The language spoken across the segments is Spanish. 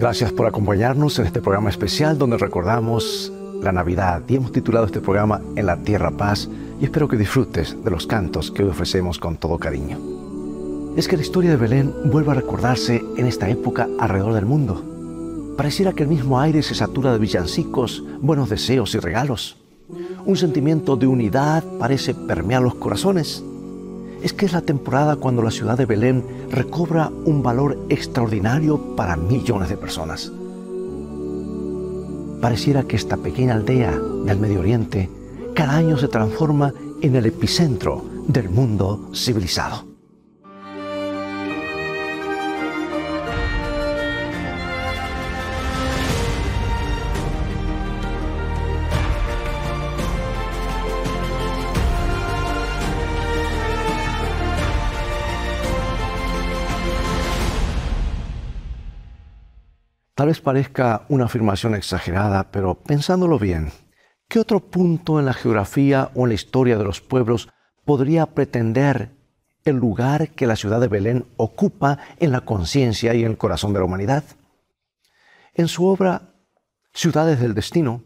Gracias por acompañarnos en este programa especial donde recordamos la Navidad y hemos titulado este programa En la Tierra Paz y espero que disfrutes de los cantos que hoy ofrecemos con todo cariño. Es que la historia de Belén vuelve a recordarse en esta época alrededor del mundo. Pareciera que el mismo aire se satura de villancicos, buenos deseos y regalos. Un sentimiento de unidad parece permear los corazones. Es que es la temporada cuando la ciudad de Belén recobra un valor extraordinario para millones de personas. Pareciera que esta pequeña aldea del Medio Oriente cada año se transforma en el epicentro del mundo civilizado. Tal vez parezca una afirmación exagerada, pero pensándolo bien, ¿qué otro punto en la geografía o en la historia de los pueblos podría pretender el lugar que la ciudad de Belén ocupa en la conciencia y en el corazón de la humanidad? En su obra Ciudades del Destino,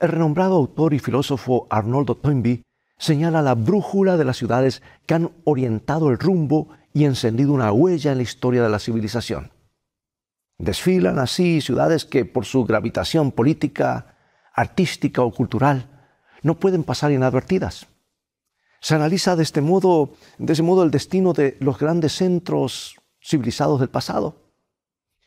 el renombrado autor y filósofo Arnoldo Toynbee señala la brújula de las ciudades que han orientado el rumbo y encendido una huella en la historia de la civilización. Desfilan así ciudades que por su gravitación política, artística o cultural no pueden pasar inadvertidas. Se analiza de este modo, de modo el destino de los grandes centros civilizados del pasado.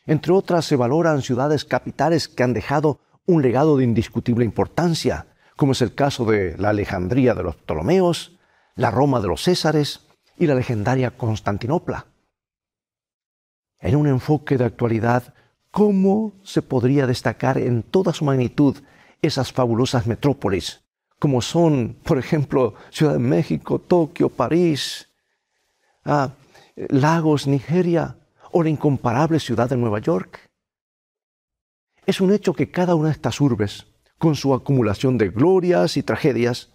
Entre otras se valoran ciudades capitales que han dejado un legado de indiscutible importancia, como es el caso de la Alejandría de los Ptolomeos, la Roma de los Césares y la legendaria Constantinopla en un enfoque de actualidad, ¿cómo se podría destacar en toda su magnitud esas fabulosas metrópolis, como son, por ejemplo, Ciudad de México, Tokio, París, ah, Lagos, Nigeria o la incomparable ciudad de Nueva York? Es un hecho que cada una de estas urbes, con su acumulación de glorias y tragedias,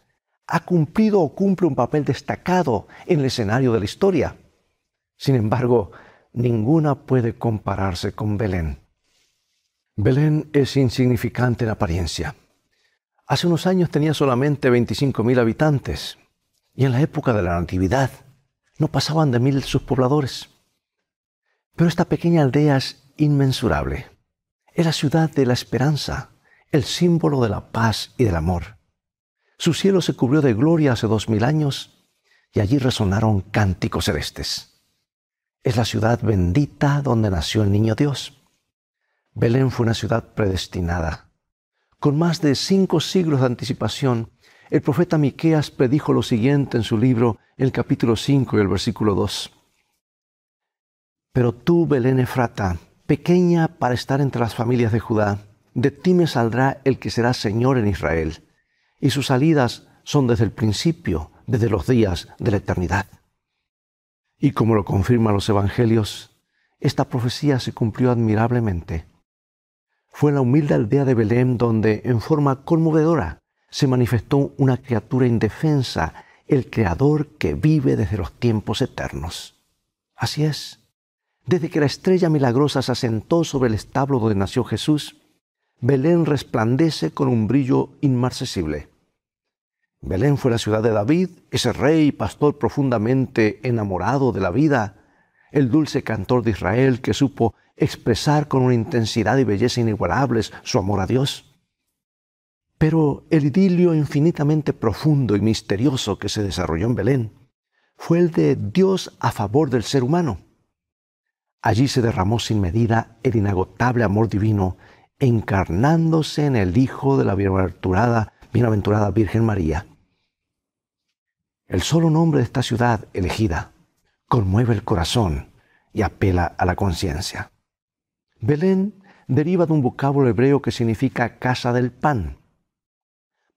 ha cumplido o cumple un papel destacado en el escenario de la historia. Sin embargo, ninguna puede compararse con Belén. Belén es insignificante en apariencia. Hace unos años tenía solamente 25.000 habitantes y en la época de la Natividad no pasaban de mil sus pobladores. Pero esta pequeña aldea es inmensurable. Es la ciudad de la esperanza, el símbolo de la paz y del amor. Su cielo se cubrió de gloria hace dos mil años y allí resonaron cánticos celestes. Es la ciudad bendita donde nació el niño Dios. Belén fue una ciudad predestinada. Con más de cinco siglos de anticipación, el profeta Miqueas predijo lo siguiente en su libro, el capítulo 5 y el versículo 2. Pero tú, Belén Efrata, pequeña para estar entre las familias de Judá, de ti me saldrá el que será Señor en Israel, y sus salidas son desde el principio, desde los días de la eternidad. Y como lo confirman los evangelios, esta profecía se cumplió admirablemente. Fue en la humilde aldea de Belén donde, en forma conmovedora, se manifestó una criatura indefensa, el Creador que vive desde los tiempos eternos. Así es. Desde que la estrella milagrosa se asentó sobre el establo donde nació Jesús, Belén resplandece con un brillo inmarcesible. Belén fue la ciudad de David, ese rey pastor profundamente enamorado de la vida, el dulce cantor de Israel que supo expresar con una intensidad y belleza inigualables su amor a Dios. Pero el idilio infinitamente profundo y misterioso que se desarrolló en Belén fue el de Dios a favor del ser humano. Allí se derramó sin medida el inagotable amor divino, encarnándose en el Hijo de la bienaventurada, bienaventurada Virgen María. El solo nombre de esta ciudad elegida conmueve el corazón y apela a la conciencia. Belén deriva de un vocablo hebreo que significa casa del pan.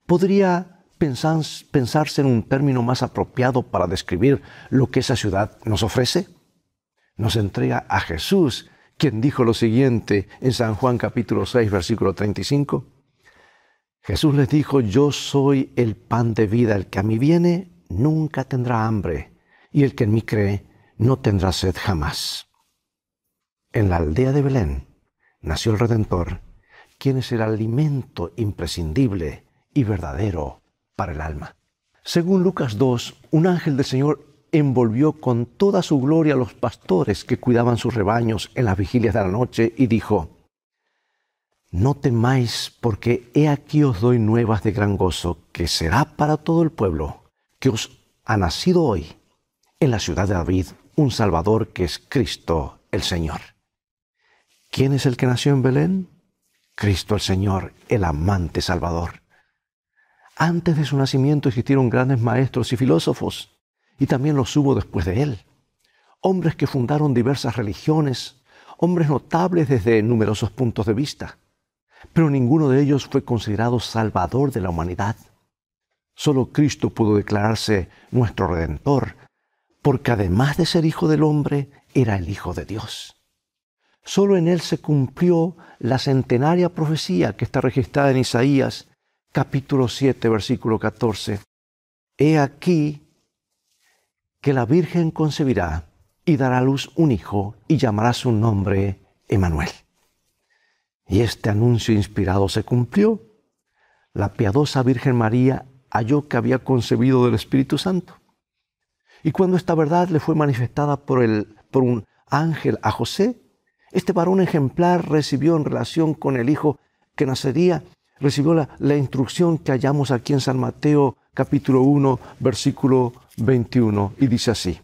¿Podría pensarse en un término más apropiado para describir lo que esa ciudad nos ofrece? Nos entrega a Jesús, quien dijo lo siguiente en San Juan capítulo 6, versículo 35. Jesús les dijo, yo soy el pan de vida, el que a mí viene nunca tendrá hambre, y el que en mí cree no tendrá sed jamás. En la aldea de Belén nació el Redentor, quien es el alimento imprescindible y verdadero para el alma. Según Lucas 2, un ángel del Señor envolvió con toda su gloria a los pastores que cuidaban sus rebaños en las vigilias de la noche y dijo, No temáis, porque he aquí os doy nuevas de gran gozo, que será para todo el pueblo, que os ha nacido hoy en la ciudad de David un Salvador que es Cristo el Señor. ¿Quién es el que nació en Belén? Cristo el Señor, el amante Salvador. Antes de su nacimiento existieron grandes maestros y filósofos, y también los hubo después de él. Hombres que fundaron diversas religiones, hombres notables desde numerosos puntos de vista, pero ninguno de ellos fue considerado salvador de la humanidad. Solo Cristo pudo declararse nuestro redentor, porque además de ser hijo del hombre, era el Hijo de Dios. Solo en él se cumplió la centenaria profecía que está registrada en Isaías capítulo 7, versículo 14. He aquí que la Virgen concebirá y dará a luz un hijo y llamará su nombre Emanuel. Y este anuncio inspirado se cumplió. La piadosa Virgen María halló que había concebido del Espíritu Santo. Y cuando esta verdad le fue manifestada por, el, por un ángel a José, este varón ejemplar recibió en relación con el hijo que nacería, recibió la, la instrucción que hallamos aquí en San Mateo capítulo 1, versículo 21, y dice así,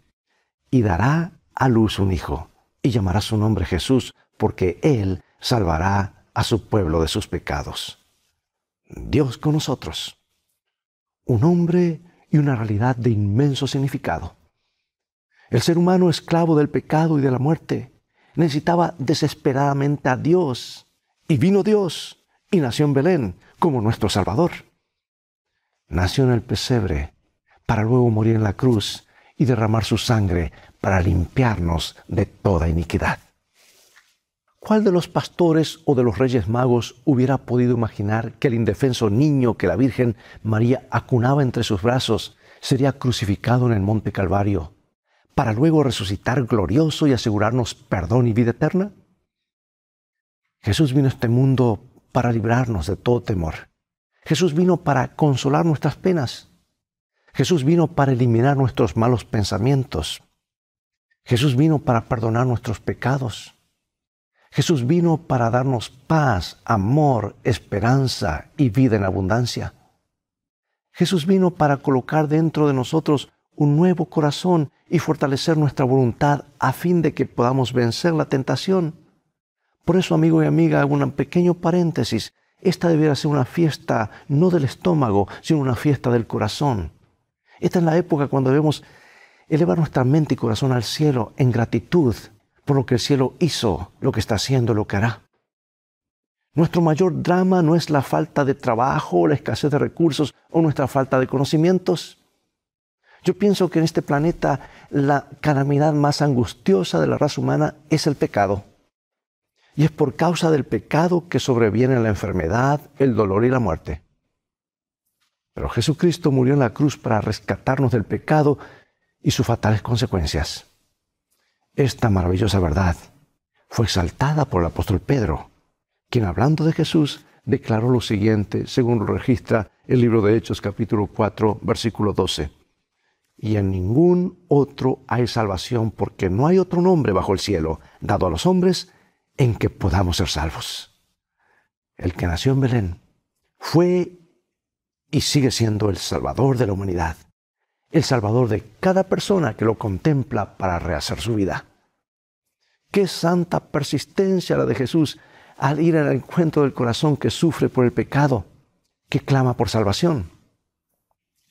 y dará a luz un hijo, y llamará su nombre Jesús, porque él salvará a su pueblo de sus pecados. Dios con nosotros. Un hombre y una realidad de inmenso significado. El ser humano esclavo del pecado y de la muerte necesitaba desesperadamente a Dios y vino Dios y nació en Belén como nuestro Salvador. Nació en el pesebre para luego morir en la cruz y derramar su sangre para limpiarnos de toda iniquidad. ¿Cuál de los pastores o de los reyes magos hubiera podido imaginar que el indefenso niño que la Virgen María acunaba entre sus brazos sería crucificado en el monte Calvario, para luego resucitar glorioso y asegurarnos perdón y vida eterna? Jesús vino a este mundo para librarnos de todo temor. Jesús vino para consolar nuestras penas. Jesús vino para eliminar nuestros malos pensamientos. Jesús vino para perdonar nuestros pecados. Jesús vino para darnos paz, amor, esperanza y vida en abundancia. Jesús vino para colocar dentro de nosotros un nuevo corazón y fortalecer nuestra voluntad a fin de que podamos vencer la tentación. Por eso, amigo y amiga, hago un pequeño paréntesis. Esta debería ser una fiesta no del estómago, sino una fiesta del corazón. Esta es la época cuando debemos elevar nuestra mente y corazón al cielo en gratitud por lo que el cielo hizo, lo que está haciendo, lo que hará. Nuestro mayor drama no es la falta de trabajo, la escasez de recursos o nuestra falta de conocimientos. Yo pienso que en este planeta la calamidad más angustiosa de la raza humana es el pecado. Y es por causa del pecado que sobreviene la enfermedad, el dolor y la muerte. Pero Jesucristo murió en la cruz para rescatarnos del pecado y sus fatales consecuencias. Esta maravillosa verdad fue exaltada por el apóstol Pedro, quien hablando de Jesús declaró lo siguiente, según lo registra el libro de Hechos capítulo 4, versículo 12. Y en ningún otro hay salvación, porque no hay otro nombre bajo el cielo dado a los hombres en que podamos ser salvos. El que nació en Belén fue y sigue siendo el Salvador de la humanidad el Salvador de cada persona que lo contempla para rehacer su vida. Qué santa persistencia la de Jesús al ir al encuentro del corazón que sufre por el pecado, que clama por salvación.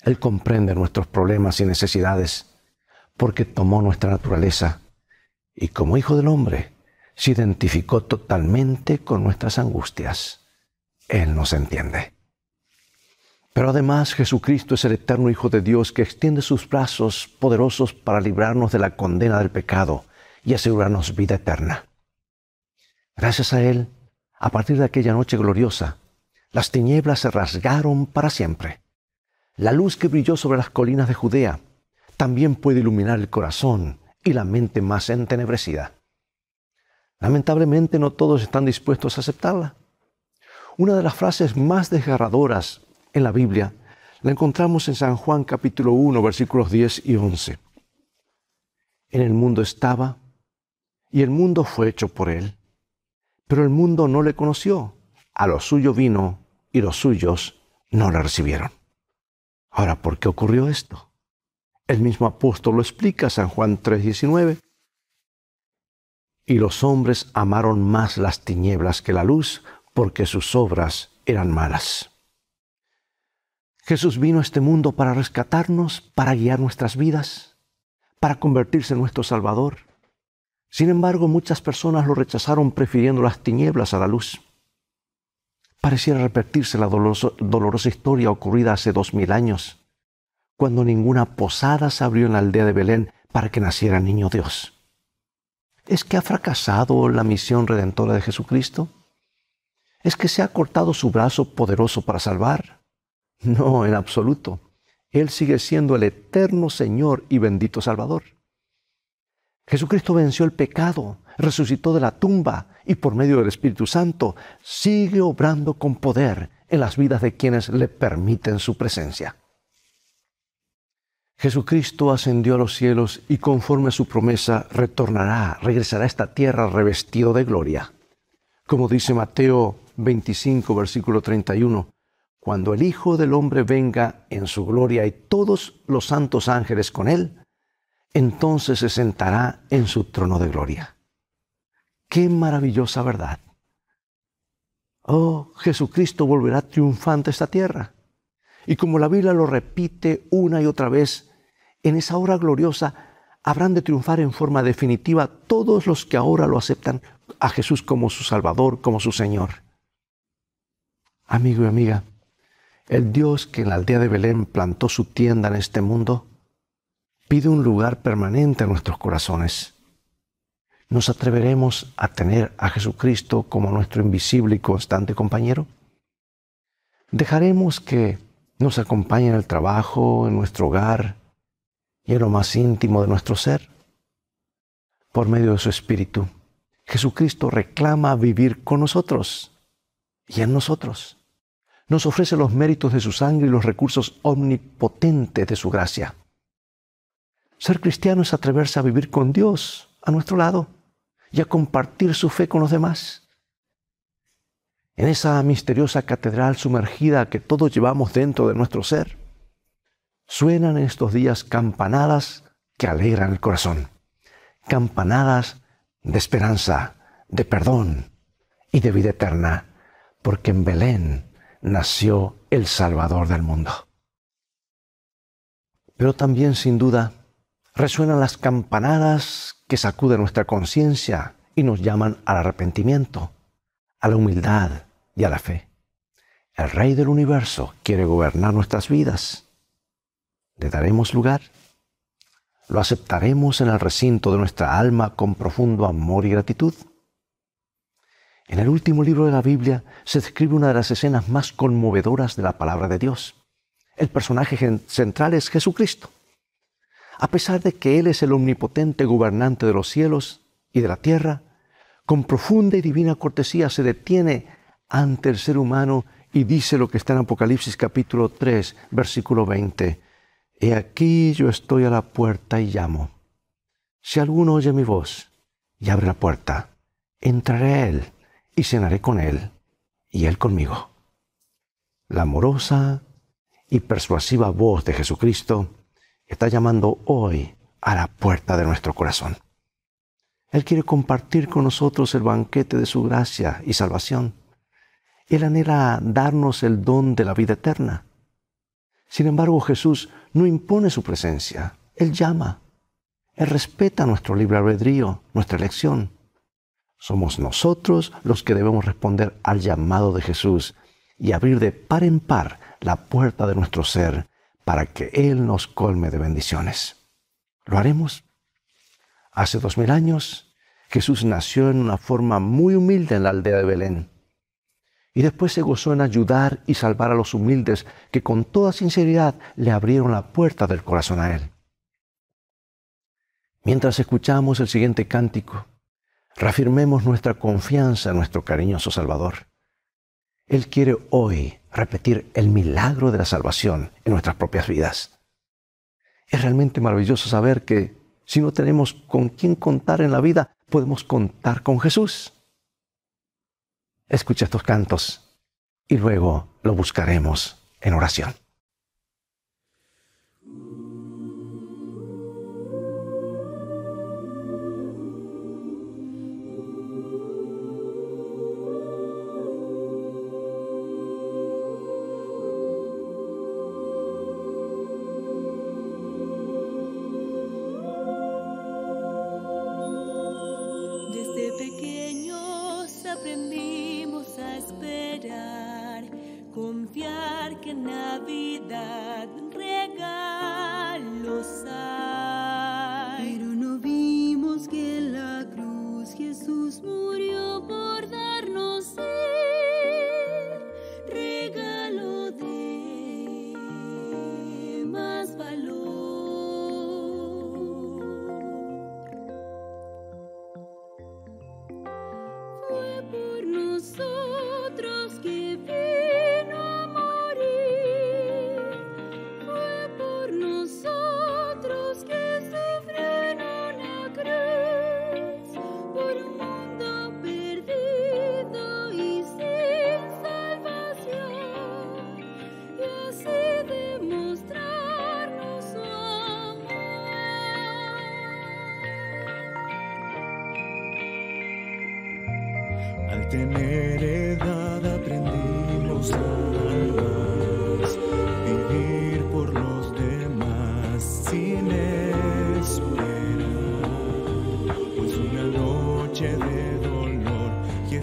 Él comprende nuestros problemas y necesidades porque tomó nuestra naturaleza y como hijo del hombre se identificó totalmente con nuestras angustias. Él nos entiende. Pero además Jesucristo es el eterno Hijo de Dios que extiende sus brazos poderosos para librarnos de la condena del pecado y asegurarnos vida eterna. Gracias a Él, a partir de aquella noche gloriosa, las tinieblas se rasgaron para siempre. La luz que brilló sobre las colinas de Judea también puede iluminar el corazón y la mente más entenebrecida. Lamentablemente no todos están dispuestos a aceptarla. Una de las frases más desgarradoras en la Biblia la encontramos en San Juan capítulo 1 versículos 10 y 11. En el mundo estaba y el mundo fue hecho por él, pero el mundo no le conoció. A lo suyo vino y los suyos no le recibieron. Ahora, ¿por qué ocurrió esto? El mismo apóstol lo explica San Juan 3:19. Y los hombres amaron más las tinieblas que la luz, porque sus obras eran malas. Jesús vino a este mundo para rescatarnos, para guiar nuestras vidas, para convertirse en nuestro Salvador. Sin embargo, muchas personas lo rechazaron prefiriendo las tinieblas a la luz. Pareciera repetirse la dolorosa, historia ocurrida hace dos mil años, cuando ninguna posada se abrió en la aldea de Belén para que naciera niño Dios. ¿Es que ha fracasado la misión redentora de Jesucristo? ¿Es que se ha cortado su brazo poderoso para salvar? No, en absoluto. Él sigue siendo el eterno Señor y bendito Salvador. Jesucristo venció el pecado, resucitó de la tumba y por medio del Espíritu Santo sigue obrando con poder en las vidas de quienes le permiten su presencia. Jesucristo ascendió a los cielos y conforme a su promesa retornará, regresará a esta tierra revestido de gloria. Como dice Mateo 25, versículo 31, cuando el Hijo del Hombre venga en su gloria y todos los santos ángeles con él, entonces se sentará en su trono de gloria. Qué maravillosa verdad. Oh, Jesucristo volverá triunfante a esta tierra. Y como la Biblia lo repite una y otra vez, en esa hora gloriosa habrán de triunfar en forma definitiva todos los que ahora lo aceptan a Jesús como su Salvador, como su Señor. Amigo y amiga, el Dios que en la aldea de Belén plantó su tienda en este mundo, pide un lugar permanente en nuestros corazones. ¿Nos atreveremos a tener a Jesucristo como nuestro invisible y constante compañero? ¿Dejaremos que nos acompañe en el trabajo, en nuestro hogar y en lo más íntimo de nuestro ser? Por medio de su Espíritu, Jesucristo reclama vivir con nosotros y en nosotros nos ofrece los méritos de su sangre y los recursos omnipotentes de su gracia. Ser cristiano es atreverse a vivir con Dios a nuestro lado y a compartir su fe con los demás. En esa misteriosa catedral sumergida que todos llevamos dentro de nuestro ser, suenan en estos días campanadas que alegran el corazón, campanadas de esperanza, de perdón y de vida eterna, porque en Belén nació el Salvador del mundo. Pero también, sin duda, resuenan las campanadas que sacuden nuestra conciencia y nos llaman al arrepentimiento, a la humildad y a la fe. El Rey del universo quiere gobernar nuestras vidas. ¿Le daremos lugar? ¿Lo aceptaremos en el recinto de nuestra alma con profundo amor y gratitud? En el último libro de la Biblia se describe una de las escenas más conmovedoras de la palabra de Dios. El personaje central es Jesucristo. A pesar de que Él es el omnipotente gobernante de los cielos y de la tierra, con profunda y divina cortesía se detiene ante el ser humano y dice lo que está en Apocalipsis capítulo 3, versículo 20. He aquí yo estoy a la puerta y llamo. Si alguno oye mi voz y abre la puerta, entraré a Él y cenaré con Él y Él conmigo. La amorosa y persuasiva voz de Jesucristo está llamando hoy a la puerta de nuestro corazón. Él quiere compartir con nosotros el banquete de su gracia y salvación. Él anhela darnos el don de la vida eterna. Sin embargo, Jesús no impone su presencia. Él llama. Él respeta nuestro libre albedrío, nuestra elección. Somos nosotros los que debemos responder al llamado de Jesús y abrir de par en par la puerta de nuestro ser para que Él nos colme de bendiciones. ¿Lo haremos? Hace dos mil años, Jesús nació en una forma muy humilde en la aldea de Belén. Y después se gozó en ayudar y salvar a los humildes que con toda sinceridad le abrieron la puerta del corazón a Él. Mientras escuchamos el siguiente cántico, Reafirmemos nuestra confianza en nuestro cariñoso Salvador. Él quiere hoy repetir el milagro de la salvación en nuestras propias vidas. Es realmente maravilloso saber que si no tenemos con quién contar en la vida, podemos contar con Jesús. Escucha estos cantos y luego lo buscaremos en oración.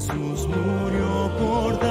Jesús murió por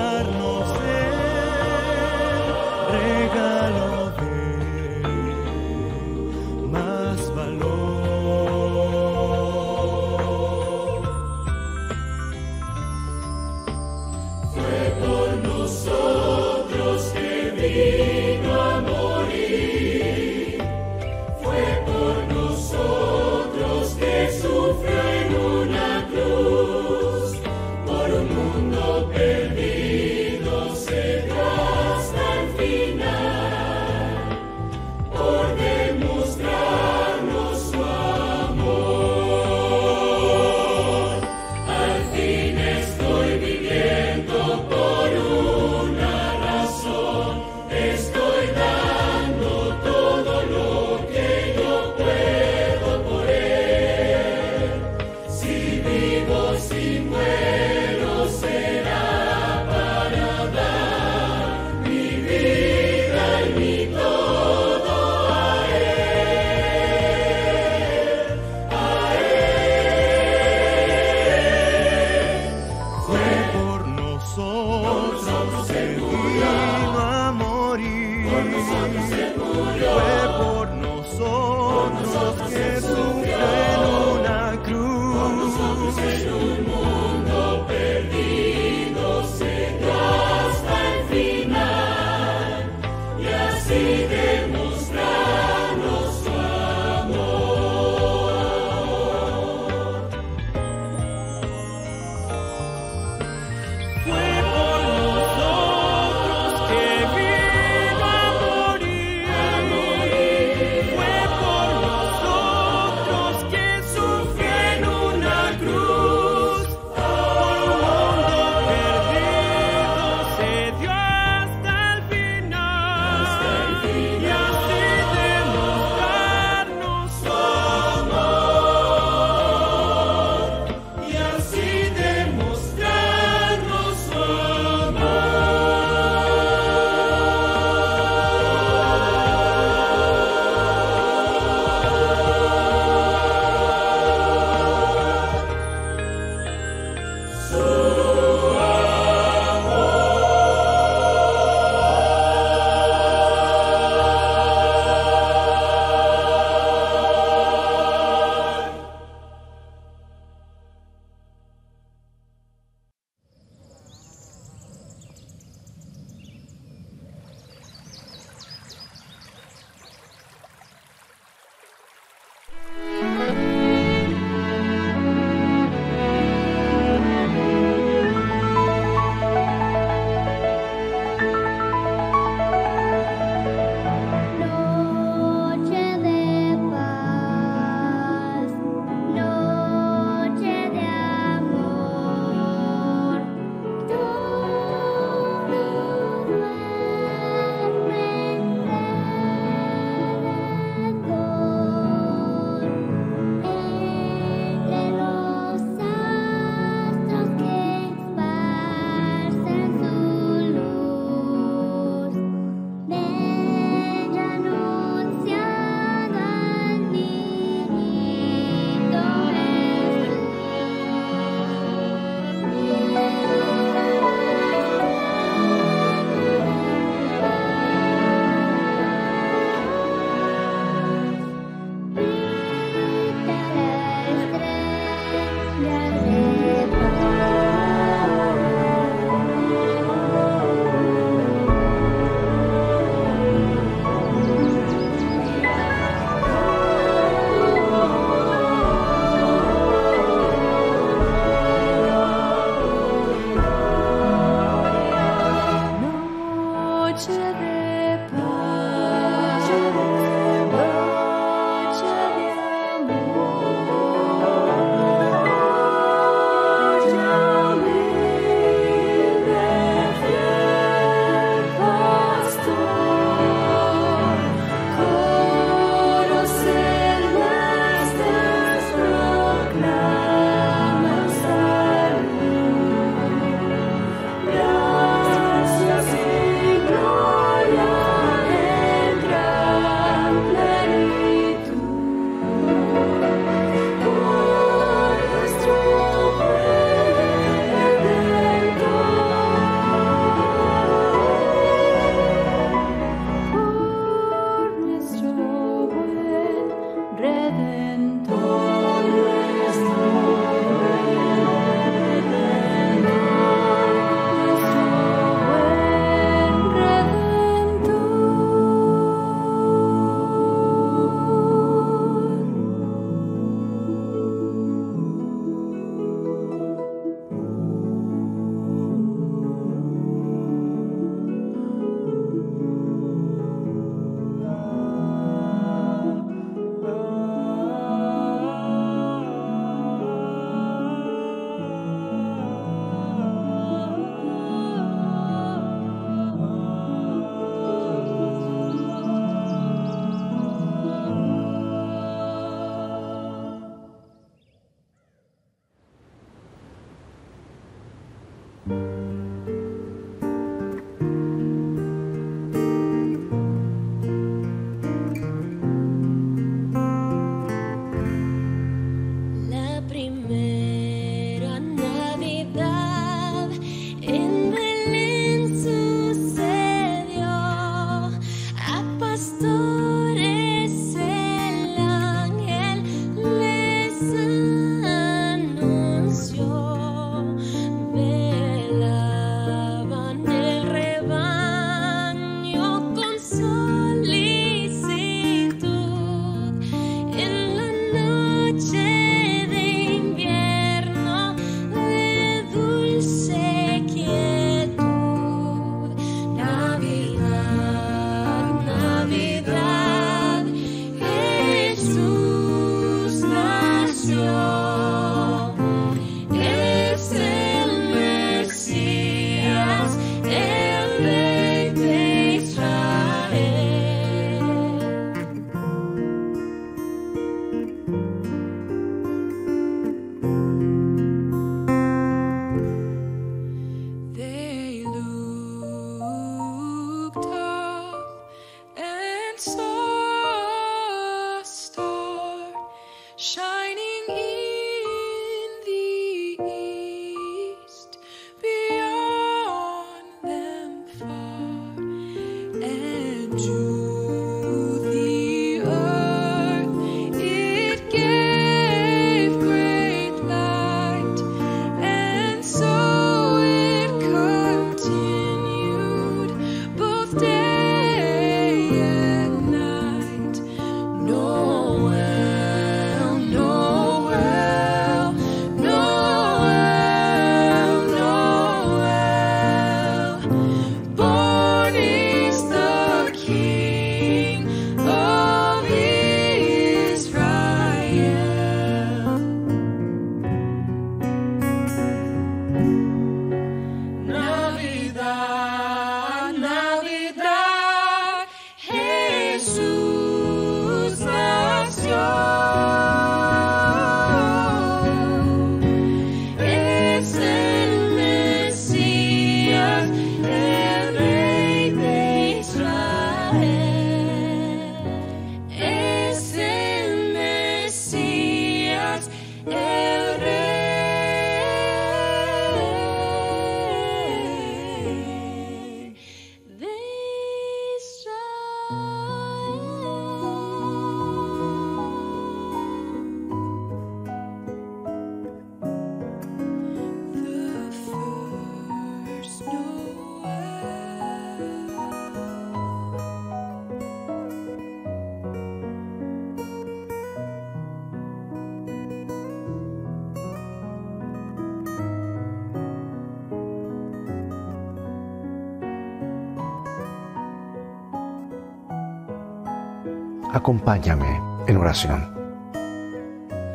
acompáñame en oración.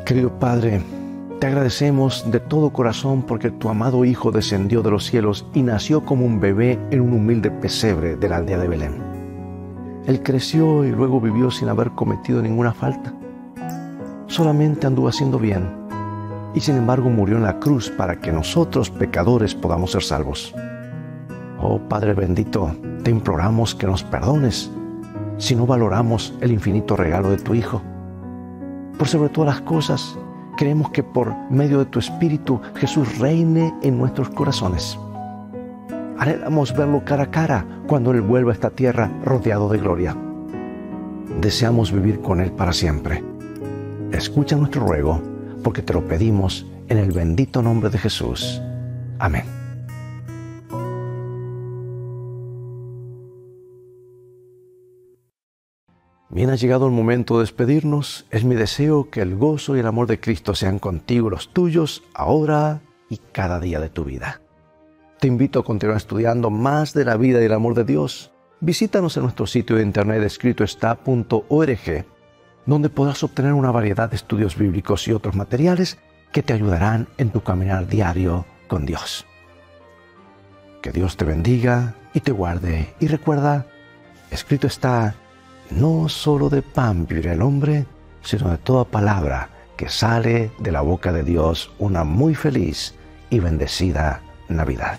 Querido Padre, te agradecemos de todo corazón porque tu amado Hijo descendió de los cielos y nació como un bebé en un humilde pesebre de la aldea de Belén. Él creció y luego vivió sin haber cometido ninguna falta. Solamente anduvo haciendo bien y sin embargo murió en la cruz para que nosotros pecadores podamos ser salvos. Oh Padre bendito, te imploramos que nos perdones si no valoramos el infinito regalo de tu Hijo. Por sobre todas las cosas, creemos que por medio de tu Espíritu Jesús reine en nuestros corazones. Anhelamos verlo cara a cara cuando Él vuelva a esta tierra rodeado de gloria. Deseamos vivir con Él para siempre. Escucha nuestro ruego, porque te lo pedimos en el bendito nombre de Jesús. Amén. Bien ha llegado el momento de despedirnos. Es mi deseo que el gozo y el amor de Cristo sean contigo los tuyos ahora y cada día de tu vida. Te invito a continuar estudiando más de la vida y el amor de Dios. Visítanos en nuestro sitio de internet escritoestá.org, donde podrás obtener una variedad de estudios bíblicos y otros materiales que te ayudarán en tu caminar diario con Dios. Que Dios te bendiga y te guarde. Y recuerda, escrito está, no solo de pan vivirá el hombre, sino de toda palabra que sale de la boca de Dios una muy feliz y bendecida Navidad.